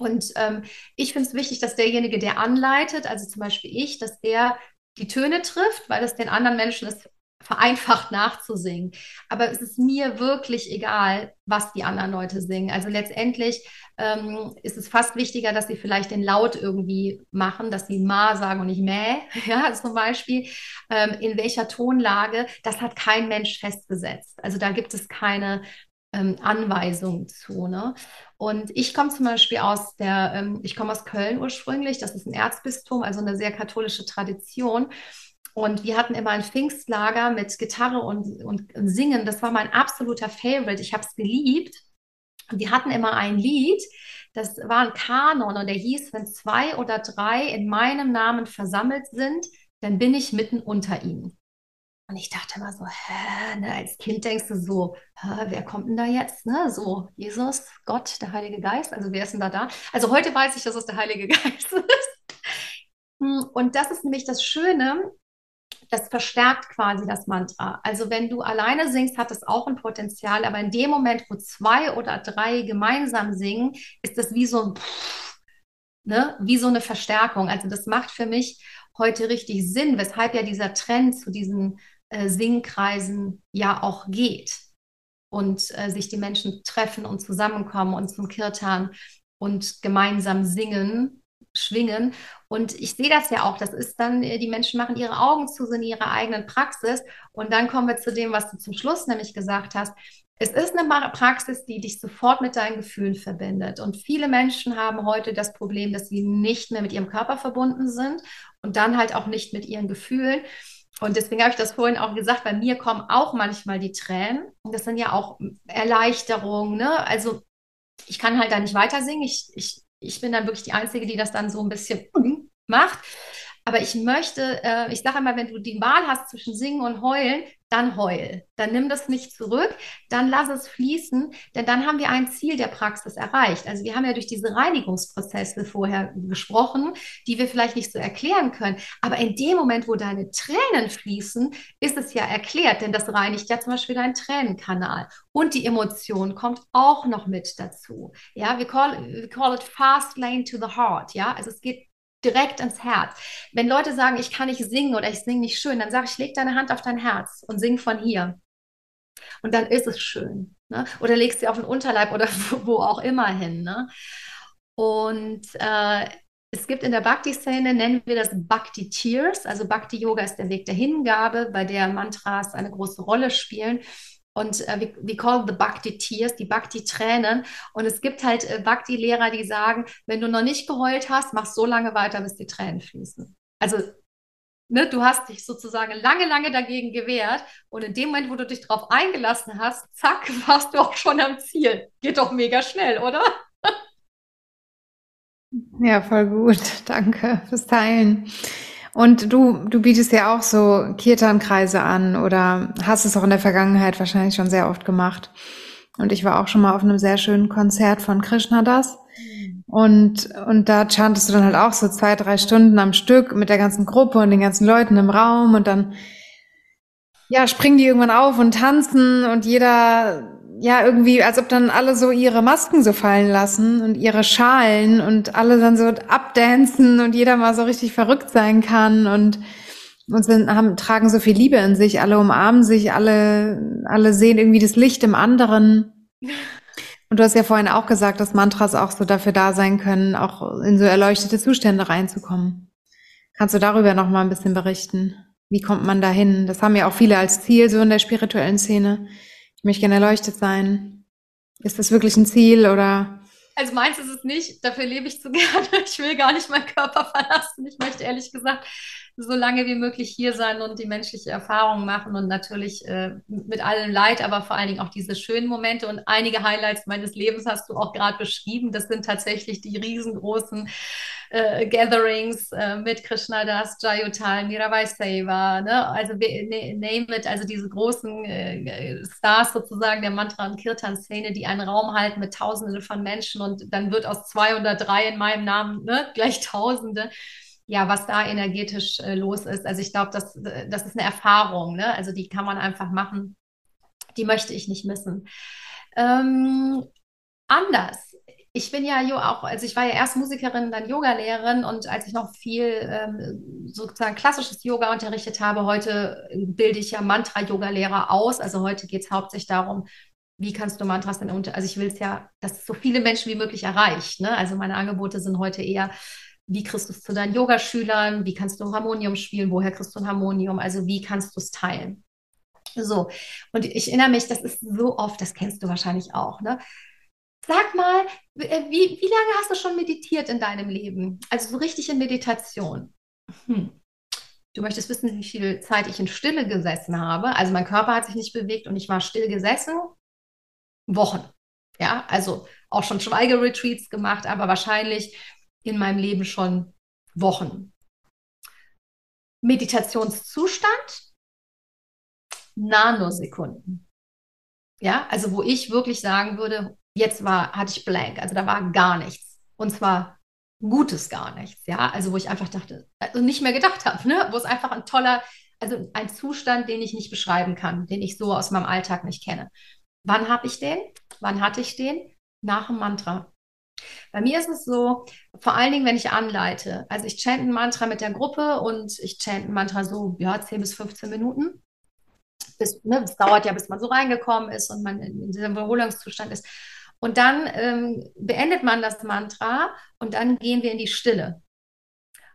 Und ähm, ich finde es wichtig, dass derjenige, der anleitet, also zum Beispiel ich, dass der die Töne trifft, weil es den anderen Menschen ist vereinfacht nachzusingen. Aber es ist mir wirklich egal, was die anderen Leute singen. Also letztendlich ähm, ist es fast wichtiger, dass sie vielleicht den Laut irgendwie machen, dass sie Ma sagen und nicht Mäh, <laughs> ja, zum Beispiel. Ähm, in welcher Tonlage, das hat kein Mensch festgesetzt. Also da gibt es keine ähm, Anweisung zu. Ne? Und ich komme zum Beispiel aus der, ähm, ich komme aus Köln ursprünglich, das ist ein Erzbistum, also eine sehr katholische Tradition. Und wir hatten immer ein Pfingstlager mit Gitarre und, und Singen. Das war mein absoluter Favorite. Ich habe es geliebt. Und die hatten immer ein Lied, das war ein Kanon und der hieß, wenn zwei oder drei in meinem Namen versammelt sind, dann bin ich mitten unter ihnen. Und ich dachte immer so, hä, ne, als Kind denkst du so, hä, wer kommt denn da jetzt? Ne? So, Jesus, Gott, der Heilige Geist, also wer ist denn da da? Also heute weiß ich, dass es der Heilige <laughs> Geist ist. Hm, und das ist nämlich das Schöne, das verstärkt quasi das Mantra. Also wenn du alleine singst, hat das auch ein Potenzial, aber in dem Moment, wo zwei oder drei gemeinsam singen, ist das wie so ein ne? wie so eine Verstärkung. Also das macht für mich heute richtig Sinn, weshalb ja dieser Trend zu diesen äh, Singkreisen ja auch geht und äh, sich die Menschen treffen und zusammenkommen und zum Kirtan und gemeinsam singen, schwingen. Und ich sehe das ja auch, das ist dann, äh, die Menschen machen ihre Augen zu, sind in ihrer eigenen Praxis. Und dann kommen wir zu dem, was du zum Schluss nämlich gesagt hast. Es ist eine Praxis, die dich sofort mit deinen Gefühlen verbindet. Und viele Menschen haben heute das Problem, dass sie nicht mehr mit ihrem Körper verbunden sind und dann halt auch nicht mit ihren Gefühlen. Und deswegen habe ich das vorhin auch gesagt, bei mir kommen auch manchmal die Tränen. Und das sind ja auch Erleichterungen. Ne? Also ich kann halt da nicht weiter singen. Ich, ich, ich bin dann wirklich die Einzige, die das dann so ein bisschen macht. Aber ich möchte, äh, ich sage immer, wenn du die Wahl hast zwischen Singen und Heulen, dann heul. Dann nimm das nicht zurück, dann lass es fließen, denn dann haben wir ein Ziel der Praxis erreicht. Also wir haben ja durch diese Reinigungsprozesse vorher gesprochen, die wir vielleicht nicht so erklären können. Aber in dem Moment, wo deine Tränen fließen, ist es ja erklärt, denn das reinigt ja zum Beispiel deinen Tränenkanal. Und die Emotion kommt auch noch mit dazu. Ja, wir call, we call it fast lane to the heart. Ja, also es geht direkt ins Herz. Wenn Leute sagen, ich kann nicht singen oder ich singe nicht schön, dann sage ich, leg deine Hand auf dein Herz und sing von hier. Und dann ist es schön. Ne? Oder legst sie auf den Unterleib oder <laughs> wo auch immer hin. Ne? Und äh, es gibt in der Bhakti-Szene, nennen wir das Bhakti Tears. Also Bhakti-Yoga ist der Weg der Hingabe, bei der Mantras eine große Rolle spielen. Und äh, wir, wir call the Bhakti Tears, die Bhakti Tränen. Und es gibt halt äh, Bhakti-Lehrer, die sagen, wenn du noch nicht geheult hast, mach so lange weiter, bis die Tränen fließen. Also Ne, du hast dich sozusagen lange, lange dagegen gewehrt und in dem Moment, wo du dich darauf eingelassen hast, zack, <laughs> warst du auch schon am Ziel. Geht doch mega schnell, oder? Ja, voll gut. Danke fürs Teilen. Und du, du bietest ja auch so Kirtan-Kreise an oder hast es auch in der Vergangenheit wahrscheinlich schon sehr oft gemacht. Und ich war auch schon mal auf einem sehr schönen Konzert von Krishna Das. Und, und da chantest du dann halt auch so zwei, drei Stunden am Stück mit der ganzen Gruppe und den ganzen Leuten im Raum und dann, ja, springen die irgendwann auf und tanzen und jeder ja, irgendwie, als ob dann alle so ihre Masken so fallen lassen und ihre Schalen und alle dann so abdancen und jeder mal so richtig verrückt sein kann und und sind, haben, tragen so viel Liebe in sich, alle umarmen sich, alle, alle sehen irgendwie das Licht im anderen. Und du hast ja vorhin auch gesagt, dass Mantras auch so dafür da sein können, auch in so erleuchtete Zustände reinzukommen. Kannst du darüber noch mal ein bisschen berichten? Wie kommt man dahin? Das haben ja auch viele als Ziel so in der spirituellen Szene ich möchte gerne erleuchtet sein. Ist das wirklich ein Ziel oder? Also meins ist es nicht, dafür lebe ich zu <laughs> gerne. Ich will gar nicht meinen Körper verlassen. Ich möchte ehrlich gesagt so lange wie möglich hier sein und die menschliche Erfahrung machen und natürlich äh, mit allem Leid, aber vor allen Dingen auch diese schönen Momente und einige Highlights meines Lebens hast du auch gerade beschrieben. Das sind tatsächlich die riesengroßen äh, Gatherings äh, mit Krishna Das, Jayutal, Mirabai Seva, ne? also ne, name it, also diese großen äh, Stars sozusagen der Mantra- und Kirtan-Szene, die einen Raum halten mit Tausenden von Menschen und dann wird aus 203 in meinem Namen ne, gleich Tausende ja, was da energetisch äh, los ist. Also ich glaube, das, das ist eine Erfahrung, ne? Also die kann man einfach machen. Die möchte ich nicht missen. Ähm, anders. Ich bin ja auch, also ich war ja erst Musikerin, dann Yogalehrerin und als ich noch viel ähm, sozusagen klassisches Yoga unterrichtet habe, heute bilde ich ja Mantra-Yoga-Lehrer aus. Also heute geht es hauptsächlich darum, wie kannst du Mantras denn unter, also ich will es ja, dass so viele Menschen wie möglich erreicht. Ne? Also meine Angebote sind heute eher wie kriegst du es zu deinen Yogaschülern, wie kannst du Harmonium spielen, woher kriegst du ein Harmonium, also wie kannst du es teilen. So, und ich erinnere mich, das ist so oft, das kennst du wahrscheinlich auch, ne? Sag mal, äh, wie, wie lange hast du schon meditiert in deinem Leben? Also so richtig in Meditation. Hm. Du möchtest wissen, wie viel Zeit ich in Stille gesessen habe. Also mein Körper hat sich nicht bewegt und ich war still gesessen. Wochen. Ja, also auch schon Schweigeretreats gemacht, aber wahrscheinlich in meinem Leben schon Wochen. Meditationszustand, Nanosekunden. Ja, also wo ich wirklich sagen würde, jetzt war, hatte ich blank, also da war gar nichts. Und zwar Gutes gar nichts, ja. Also wo ich einfach dachte, also nicht mehr gedacht habe, ne? Wo es einfach ein toller, also ein Zustand, den ich nicht beschreiben kann, den ich so aus meinem Alltag nicht kenne. Wann habe ich den? Wann hatte ich den? Nach dem Mantra. Bei mir ist es so, vor allen Dingen, wenn ich anleite. Also ich chante ein Mantra mit der Gruppe und ich chante ein Mantra so, ja, 10 bis 15 Minuten. Es ne, dauert ja, bis man so reingekommen ist und man in diesem Wiederholungszustand ist. Und dann ähm, beendet man das Mantra und dann gehen wir in die Stille.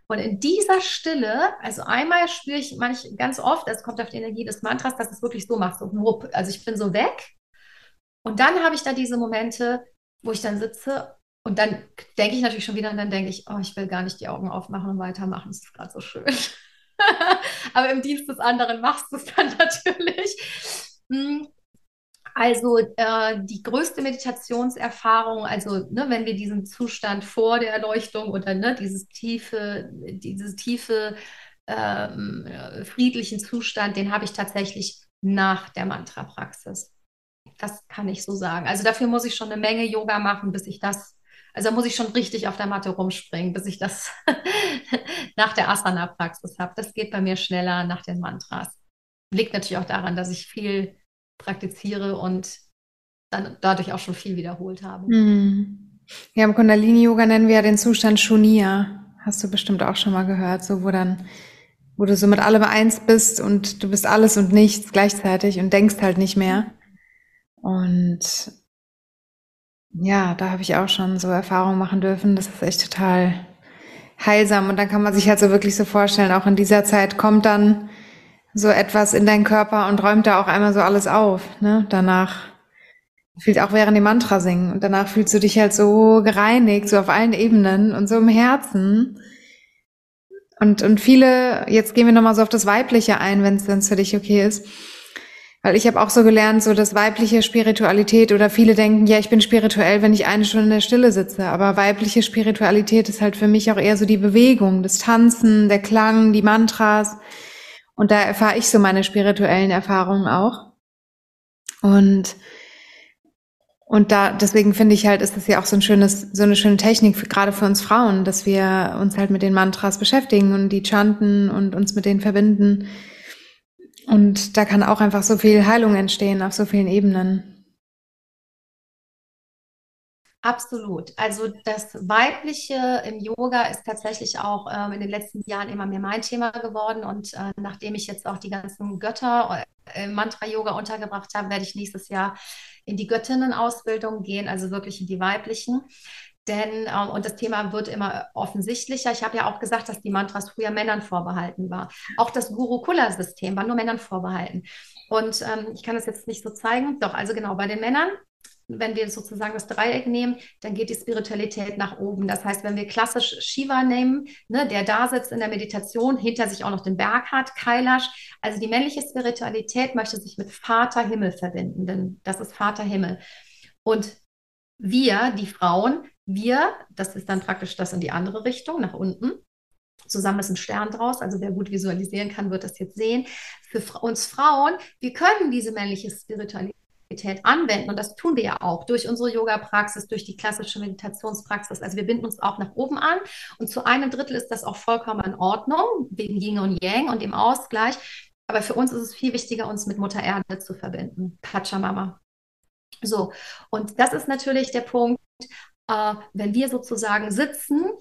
Und in dieser Stille, also einmal spüre ich manch, ganz oft, es kommt auf die Energie des Mantras, dass es wirklich so macht, so wupp. Also ich bin so weg. Und dann habe ich da diese Momente, wo ich dann sitze und dann denke ich natürlich schon wieder und dann denke ich, oh, ich will gar nicht die Augen aufmachen und weitermachen. Das ist gerade so schön. <laughs> Aber im Dienst des anderen machst du es dann <laughs> natürlich. Hm. Also äh, die größte Meditationserfahrung, also ne, wenn wir diesen Zustand vor der Erleuchtung oder ne, dieses tiefe, dieses tiefe ähm, friedlichen Zustand, den habe ich tatsächlich nach der Mantra-Praxis. Das kann ich so sagen. Also dafür muss ich schon eine Menge Yoga machen, bis ich das, also da muss ich schon richtig auf der Matte rumspringen, bis ich das <laughs> nach der Asana-Praxis habe. Das geht bei mir schneller nach den Mantras. Liegt natürlich auch daran, dass ich viel praktiziere und dann dadurch auch schon viel wiederholt habe. Mhm. Ja, im Kundalini-Yoga nennen wir ja den Zustand Shunia. Hast du bestimmt auch schon mal gehört, so wo dann, wo du so mit allem eins bist und du bist alles und nichts gleichzeitig und denkst halt nicht mehr. Und ja, da habe ich auch schon so Erfahrungen machen dürfen. Das ist echt total heilsam. Und dann kann man sich halt so wirklich so vorstellen, auch in dieser Zeit kommt dann so etwas in deinen Körper und räumt da auch einmal so alles auf. Ne? Danach fühlt auch während dem Mantra singen und danach fühlst du dich halt so gereinigt, so auf allen Ebenen und so im Herzen. Und, und viele, jetzt gehen wir nochmal so auf das Weibliche ein, wenn es für dich okay ist. Weil ich habe auch so gelernt, so das weibliche Spiritualität oder viele denken, ja, ich bin spirituell, wenn ich eine Stunde in der Stille sitze. Aber weibliche Spiritualität ist halt für mich auch eher so die Bewegung, das Tanzen, der Klang, die Mantras. Und da erfahre ich so meine spirituellen Erfahrungen auch. Und und da, deswegen finde ich halt, ist das ja auch so ein schönes, so eine schöne Technik, für, gerade für uns Frauen, dass wir uns halt mit den Mantras beschäftigen und die chanten und uns mit denen verbinden. Und da kann auch einfach so viel Heilung entstehen auf so vielen Ebenen. Absolut. Also das Weibliche im Yoga ist tatsächlich auch ähm, in den letzten Jahren immer mehr mein Thema geworden. Und äh, nachdem ich jetzt auch die ganzen Götter äh, im Mantra-Yoga untergebracht habe, werde ich nächstes Jahr in die Göttinnenausbildung gehen, also wirklich in die weiblichen. Denn, ähm, und das Thema wird immer offensichtlicher. Ich habe ja auch gesagt, dass die Mantras früher Männern vorbehalten war. Auch das Gurukula-System war nur Männern vorbehalten. Und ähm, ich kann das jetzt nicht so zeigen. Doch, also genau, bei den Männern wenn wir sozusagen das Dreieck nehmen, dann geht die Spiritualität nach oben. Das heißt, wenn wir klassisch Shiva nehmen, ne, der da sitzt in der Meditation, hinter sich auch noch den Berg hat, Kailash, also die männliche Spiritualität möchte sich mit Vater Himmel verbinden, denn das ist Vater Himmel. Und wir, die Frauen, wir, das ist dann praktisch das in die andere Richtung, nach unten. Zusammen ist ein Stern draus, also wer gut visualisieren kann, wird das jetzt sehen. Für uns Frauen, wir können diese männliche Spiritualität anwenden. Und das tun wir ja auch durch unsere Yoga-Praxis, durch die klassische Meditationspraxis. Also wir binden uns auch nach oben an. Und zu einem Drittel ist das auch vollkommen in Ordnung, wegen Yin und Yang und dem Ausgleich. Aber für uns ist es viel wichtiger, uns mit Mutter Erde zu verbinden. Pachamama. So, und das ist natürlich der Punkt, äh, wenn wir sozusagen sitzen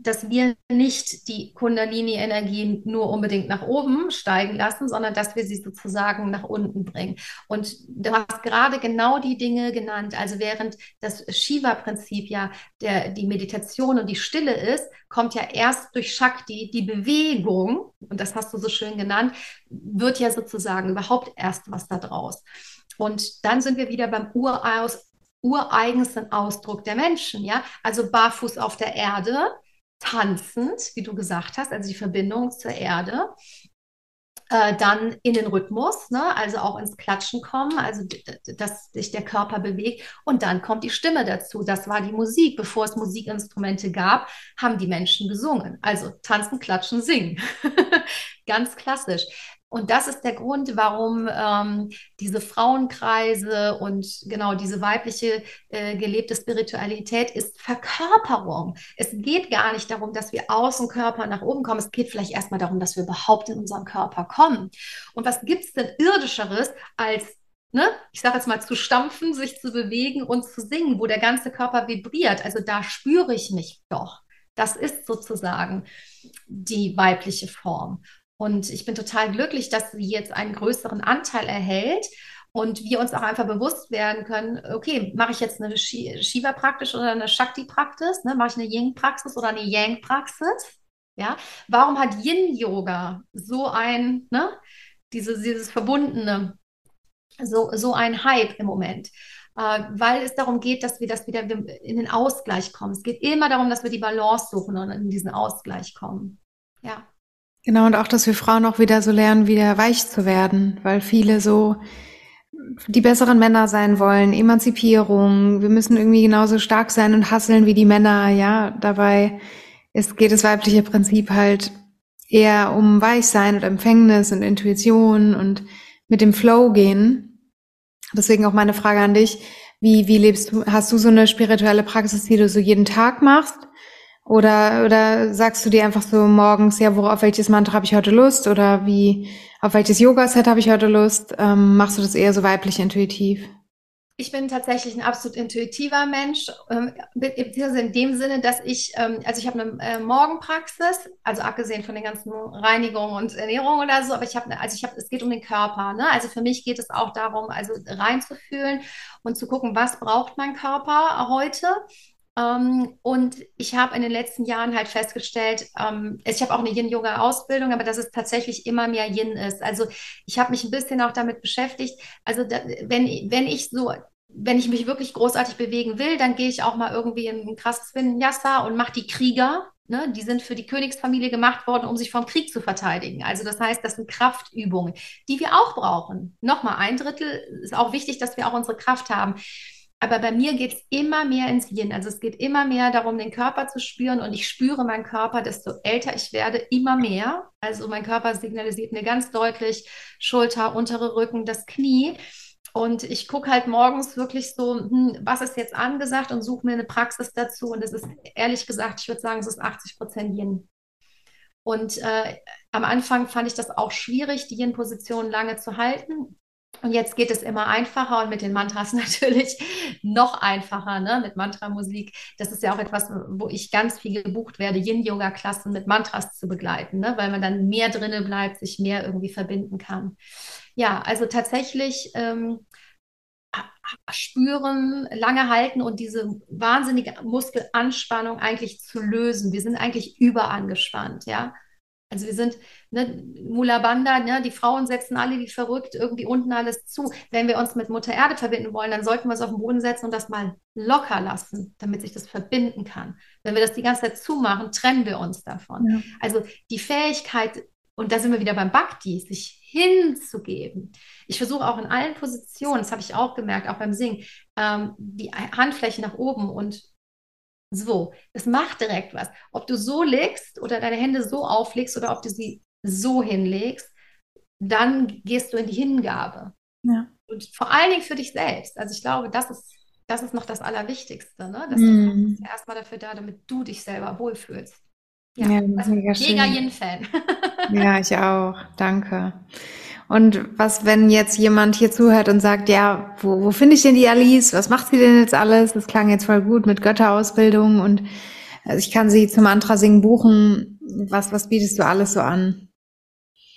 dass wir nicht die Kundalini-Energie nur unbedingt nach oben steigen lassen, sondern dass wir sie sozusagen nach unten bringen. Und du hast gerade genau die Dinge genannt. Also während das Shiva-Prinzip ja der, die Meditation und die Stille ist, kommt ja erst durch Shakti die Bewegung, und das hast du so schön genannt, wird ja sozusagen überhaupt erst was da draus. Und dann sind wir wieder beim Uraus, ureigensten Ausdruck der Menschen, ja, also barfuß auf der Erde, tanzend, wie du gesagt hast, also die Verbindung zur Erde. Äh, dann in den Rhythmus, ne? also auch ins Klatschen kommen, also dass sich der Körper bewegt. Und dann kommt die Stimme dazu. Das war die Musik. Bevor es Musikinstrumente gab, haben die Menschen gesungen. Also tanzen, klatschen, singen. <laughs> Ganz klassisch. Und das ist der Grund, warum ähm, diese Frauenkreise und genau diese weibliche äh, gelebte Spiritualität ist Verkörperung. Es geht gar nicht darum, dass wir aus dem Körper nach oben kommen. Es geht vielleicht erstmal darum, dass wir überhaupt in unseren Körper kommen. Und was gibt es denn irdischeres als ne, ich sage jetzt mal, zu stampfen, sich zu bewegen und zu singen, wo der ganze Körper vibriert. Also da spüre ich mich doch. Das ist sozusagen die weibliche Form. Und ich bin total glücklich, dass sie jetzt einen größeren Anteil erhält und wir uns auch einfach bewusst werden können, okay, mache ich jetzt eine Shiva-Praxis oder eine Shakti-Praxis, ne? mache ich eine Yin-Praxis oder eine Yang-Praxis? Ja, warum hat Yin-Yoga so ein, ne, diese, dieses Verbundene, so, so ein Hype im Moment? Äh, weil es darum geht, dass wir das wieder in den Ausgleich kommen. Es geht immer darum, dass wir die Balance suchen und in diesen Ausgleich kommen. Ja. Genau, und auch, dass wir Frauen auch wieder so lernen, wieder weich zu werden, weil viele so die besseren Männer sein wollen, Emanzipierung, wir müssen irgendwie genauso stark sein und hasseln wie die Männer, ja. Dabei ist, geht das weibliche Prinzip halt eher um Weichsein und Empfängnis und Intuition und mit dem Flow gehen. Deswegen auch meine Frage an dich. Wie, wie lebst du, hast du so eine spirituelle Praxis, die du so jeden Tag machst? Oder, oder sagst du dir einfach so morgens, ja, worauf welches Mantra habe ich heute Lust? Oder wie, auf welches Yoga-Set habe ich heute Lust? Ähm, machst du das eher so weiblich intuitiv? Ich bin tatsächlich ein absolut intuitiver Mensch, ähm, in dem Sinne, dass ich, ähm, also ich habe eine äh, Morgenpraxis, also abgesehen von den ganzen Reinigungen und Ernährung oder so, aber ich habe, also ich habe, es geht um den Körper, ne? Also für mich geht es auch darum, also reinzufühlen und zu gucken, was braucht mein Körper heute und ich habe in den letzten Jahren halt festgestellt, ähm, ich habe auch eine Yin-Yoga-Ausbildung, aber dass es tatsächlich immer mehr Yin ist. Also ich habe mich ein bisschen auch damit beschäftigt. Also wenn, wenn ich so wenn ich mich wirklich großartig bewegen will, dann gehe ich auch mal irgendwie in ein krasses Vinyasa und mache die Krieger. Ne? Die sind für die Königsfamilie gemacht worden, um sich vom Krieg zu verteidigen. Also das heißt, das sind Kraftübungen, die wir auch brauchen. Nochmal ein Drittel ist auch wichtig, dass wir auch unsere Kraft haben. Aber bei mir geht es immer mehr ins Yin. Also es geht immer mehr darum, den Körper zu spüren. Und ich spüre meinen Körper, desto älter ich werde, immer mehr. Also mein Körper signalisiert mir ganz deutlich Schulter, untere Rücken, das Knie. Und ich gucke halt morgens wirklich so, hm, was ist jetzt angesagt und suche mir eine Praxis dazu. Und es ist ehrlich gesagt, ich würde sagen, es ist 80 Prozent Yin. Und äh, am Anfang fand ich das auch schwierig, die Yin-Position lange zu halten. Und jetzt geht es immer einfacher und mit den Mantras <laughs> natürlich noch einfacher, ne? mit Mantramusik. Das ist ja auch etwas, wo ich ganz viel gebucht werde, Yin-Yoga-Klassen mit Mantras zu begleiten, ne? weil man dann mehr drinnen bleibt, sich mehr irgendwie verbinden kann. Ja, also tatsächlich ähm, spüren, lange halten und diese wahnsinnige Muskelanspannung eigentlich zu lösen. Wir sind eigentlich überangespannt, ja. Also wir sind ne, Mula Banda, ne, die Frauen setzen alle wie verrückt irgendwie unten alles zu. Wenn wir uns mit Mutter Erde verbinden wollen, dann sollten wir es auf den Boden setzen und das mal locker lassen, damit sich das verbinden kann. Wenn wir das die ganze Zeit zumachen, trennen wir uns davon. Ja. Also die Fähigkeit, und da sind wir wieder beim Bhakti, sich hinzugeben. Ich versuche auch in allen Positionen, das habe ich auch gemerkt, auch beim Singen, ähm, die Handfläche nach oben und so, das macht direkt was. Ob du so legst oder deine Hände so auflegst oder ob du sie so hinlegst, dann gehst du in die Hingabe. Ja. Und vor allen Dingen für dich selbst. Also ich glaube, das ist, das ist noch das Allerwichtigste. Ne? Das mm. ist erstmal dafür da, damit du dich selber wohlfühlst. Ja, ja also mega, mega Yin-Fan. <laughs> ja, ich auch. Danke. Und was, wenn jetzt jemand hier zuhört und sagt, ja, wo, wo finde ich denn die Alice? Was macht sie denn jetzt alles? Das klang jetzt voll gut mit Götterausbildung und also ich kann sie zum Mantra singen buchen. Was, was bietest du alles so an?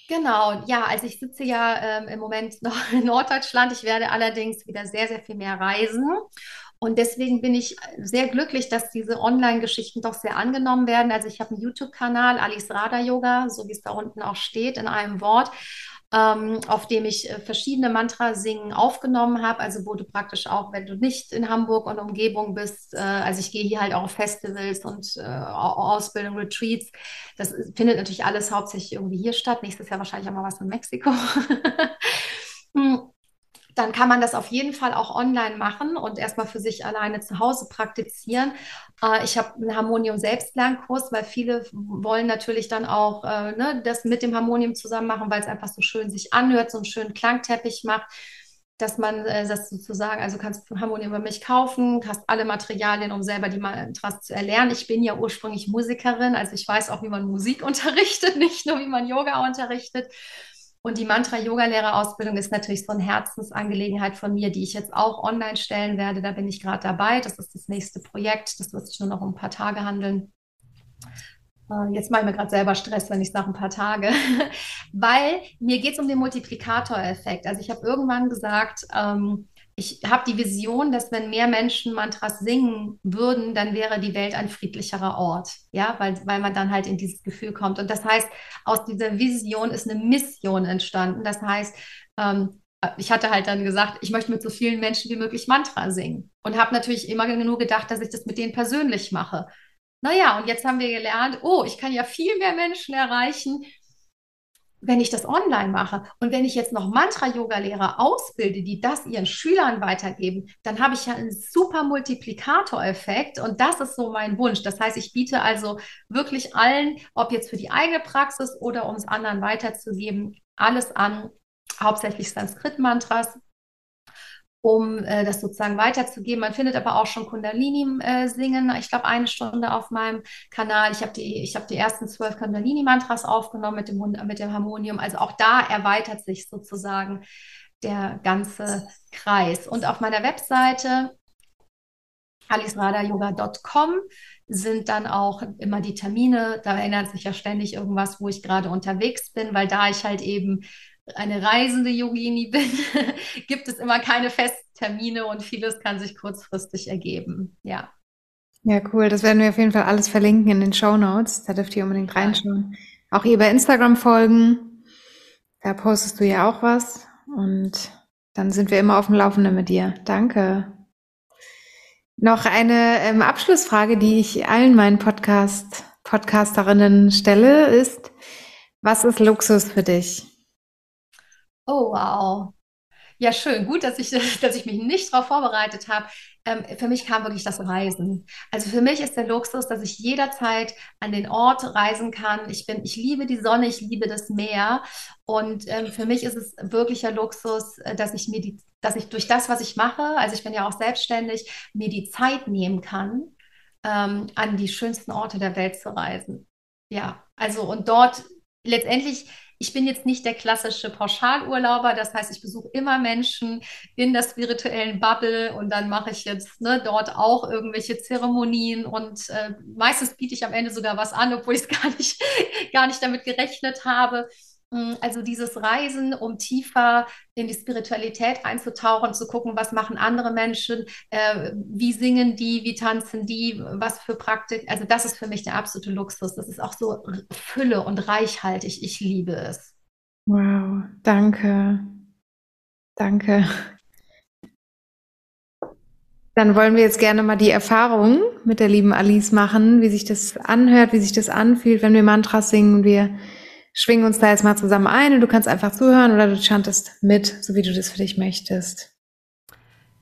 Genau, ja, also ich sitze ja ähm, im Moment noch <laughs> in Norddeutschland. Ich werde allerdings wieder sehr, sehr viel mehr reisen. Und deswegen bin ich sehr glücklich, dass diese Online-Geschichten doch sehr angenommen werden. Also ich habe einen YouTube-Kanal, Alice Radha Yoga, so wie es da unten auch steht in einem Wort auf dem ich äh, verschiedene Mantra-Singen aufgenommen habe. Also wo du praktisch auch, wenn du nicht in Hamburg und Umgebung bist, äh, also ich gehe hier halt auch auf Festivals und äh, Ausbildung, Retreats. Das findet natürlich alles hauptsächlich irgendwie hier statt. Nächstes Jahr wahrscheinlich auch mal was in Mexiko. <laughs> dann kann man das auf jeden Fall auch online machen und erstmal für sich alleine zu Hause praktizieren. Äh, ich habe einen Harmonium-Selbstlernkurs, weil viele wollen natürlich dann auch äh, ne, das mit dem Harmonium zusammen machen, weil es einfach so schön sich anhört, so einen schönen Klangteppich macht dass man äh, das sozusagen, also kannst du Harmonium über mich kaufen, hast alle Materialien, um selber die Mantras zu erlernen. Ich bin ja ursprünglich Musikerin, also ich weiß auch, wie man Musik <laughs> unterrichtet, nicht nur wie man Yoga unterrichtet. Und die Mantra-Yoga-Lehrerausbildung ist natürlich so eine Herzensangelegenheit von mir, die ich jetzt auch online stellen werde. Da bin ich gerade dabei. Das ist das nächste Projekt. Das wird sich nur noch um ein paar Tage handeln. Äh, jetzt mache ich mir gerade selber Stress, wenn ich sage ein paar Tage, <laughs> weil mir geht es um den Multiplikatoreffekt. Also ich habe irgendwann gesagt, ähm, ich habe die Vision, dass wenn mehr Menschen Mantras singen würden, dann wäre die Welt ein friedlicherer Ort. Ja, weil, weil man dann halt in dieses Gefühl kommt. Und das heißt, aus dieser Vision ist eine Mission entstanden. Das heißt, ähm, ich hatte halt dann gesagt, ich möchte mit so vielen Menschen wie möglich Mantra singen. Und habe natürlich immer nur gedacht, dass ich das mit denen persönlich mache. Naja, und jetzt haben wir gelernt, oh, ich kann ja viel mehr Menschen erreichen, wenn ich das online mache und wenn ich jetzt noch Mantra-Yoga-Lehrer ausbilde, die das ihren Schülern weitergeben, dann habe ich ja einen super Multiplikatoreffekt und das ist so mein Wunsch. Das heißt, ich biete also wirklich allen, ob jetzt für die eigene Praxis oder um es anderen weiterzugeben, alles an, hauptsächlich Sanskrit-Mantras, um äh, das sozusagen weiterzugeben. Man findet aber auch schon Kundalini-Singen, äh, ich glaube eine Stunde auf meinem Kanal. Ich habe die, ich die ersten zwölf Kundalini-Mantras aufgenommen mit dem, mit dem Harmonium. Also auch da erweitert sich sozusagen der ganze Kreis. Und auf meiner Webseite alisradayoga.com sind dann auch immer die Termine. Da erinnert sich ja ständig irgendwas, wo ich gerade unterwegs bin, weil da ich halt eben eine reisende Yogini bin, <laughs> gibt es immer keine Festtermine und vieles kann sich kurzfristig ergeben. Ja. Ja, cool. Das werden wir auf jeden Fall alles verlinken in den Show Notes. Da dürft ihr unbedingt reinschauen. Auch ihr bei Instagram folgen. Da postest du ja auch was. Und dann sind wir immer auf dem Laufenden mit dir. Danke. Noch eine ähm, Abschlussfrage, die ich allen meinen Podcast, Podcasterinnen stelle, ist, was ist Luxus für dich? Oh, wow. Ja, schön. Gut, dass ich, <laughs> dass ich mich nicht darauf vorbereitet habe. Ähm, für mich kam wirklich das Reisen. Also für mich ist der Luxus, dass ich jederzeit an den Ort reisen kann. Ich bin, ich liebe die Sonne, ich liebe das Meer. Und ähm, für mich ist es wirklicher Luxus, äh, dass ich mir die, dass ich durch das, was ich mache, also ich bin ja auch selbstständig, mir die Zeit nehmen kann, ähm, an die schönsten Orte der Welt zu reisen. Ja, also und dort letztendlich ich bin jetzt nicht der klassische Pauschalurlauber, das heißt, ich besuche immer Menschen in der spirituellen Bubble und dann mache ich jetzt ne, dort auch irgendwelche Zeremonien und äh, meistens biete ich am Ende sogar was an, obwohl ich es <laughs> gar nicht, gar nicht damit gerechnet habe. Mm, also dieses Reisen, um tiefer in die Spiritualität einzutauchen, zu gucken, was machen andere Menschen, äh, wie singen die, wie tanzen die, was für Praktik. Also das ist für mich der absolute Luxus. Das ist auch so Fülle und reichhaltig. Ich liebe es. Wow, danke. Danke. Dann wollen wir jetzt gerne mal die Erfahrung mit der lieben Alice machen, wie sich das anhört, wie sich das anfühlt, wenn wir Mantras singen und wir schwingen uns da jetzt mal zusammen ein und du kannst einfach zuhören oder du chantest mit, so wie du das für dich möchtest.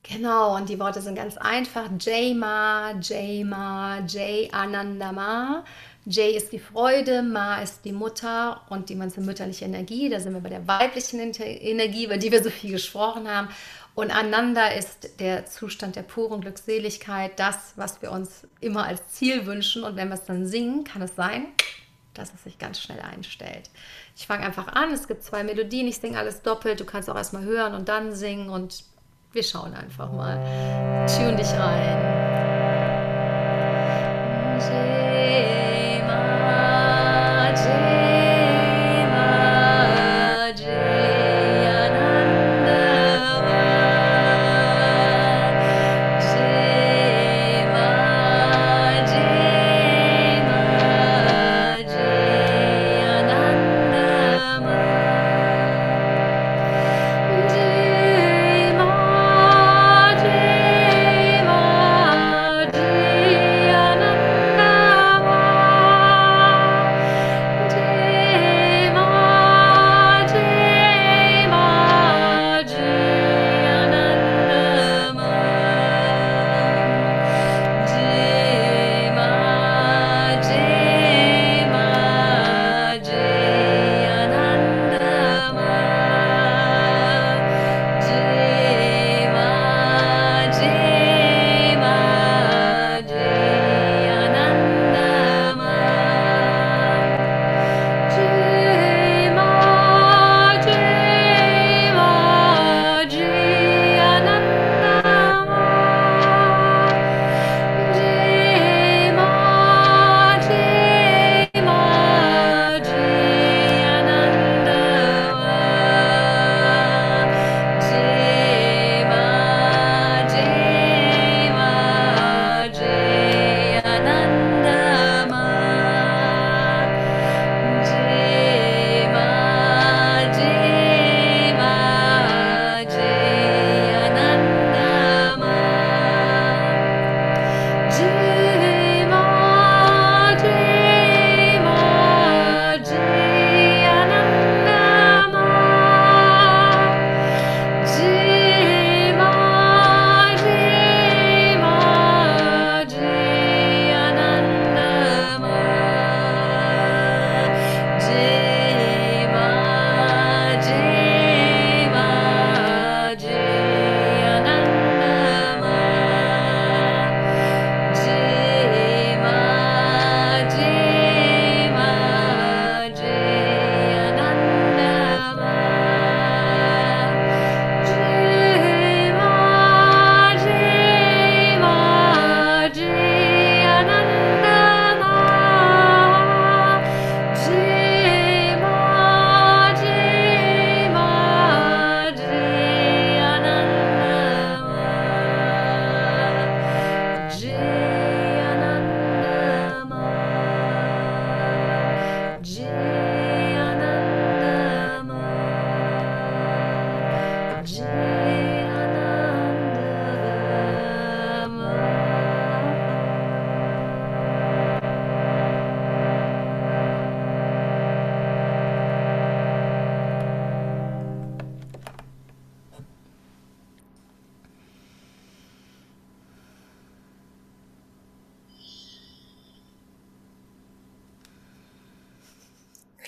Genau, und die Worte sind ganz einfach. Jay-Ma, Jay-Ma, Jay Anandama. Jay ist die Freude, Ma ist die Mutter und die ganze mütterliche Energie. Da sind wir bei der weiblichen Energie, über die wir so viel gesprochen haben. Und Ananda ist der Zustand der puren Glückseligkeit, das, was wir uns immer als Ziel wünschen. Und wenn wir es dann singen, kann es sein, dass es sich ganz schnell einstellt. Ich fange einfach an, es gibt zwei Melodien, ich singe alles doppelt, du kannst auch erstmal hören und dann singen und wir schauen einfach mal. Tune dich rein.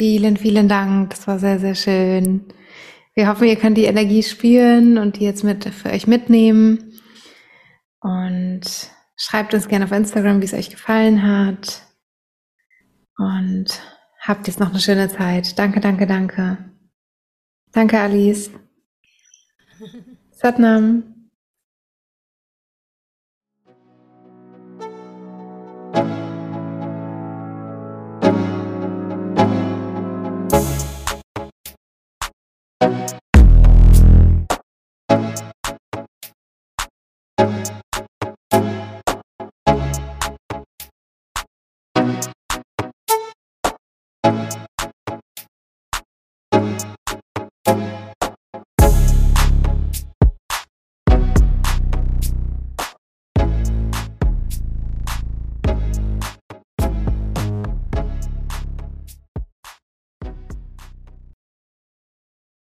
Vielen, vielen Dank. Das war sehr, sehr schön. Wir hoffen, ihr könnt die Energie spüren und die jetzt mit für euch mitnehmen. Und schreibt uns gerne auf Instagram, wie es euch gefallen hat. Und habt jetzt noch eine schöne Zeit. Danke, danke, danke. Danke, Alice. <laughs> Satnam.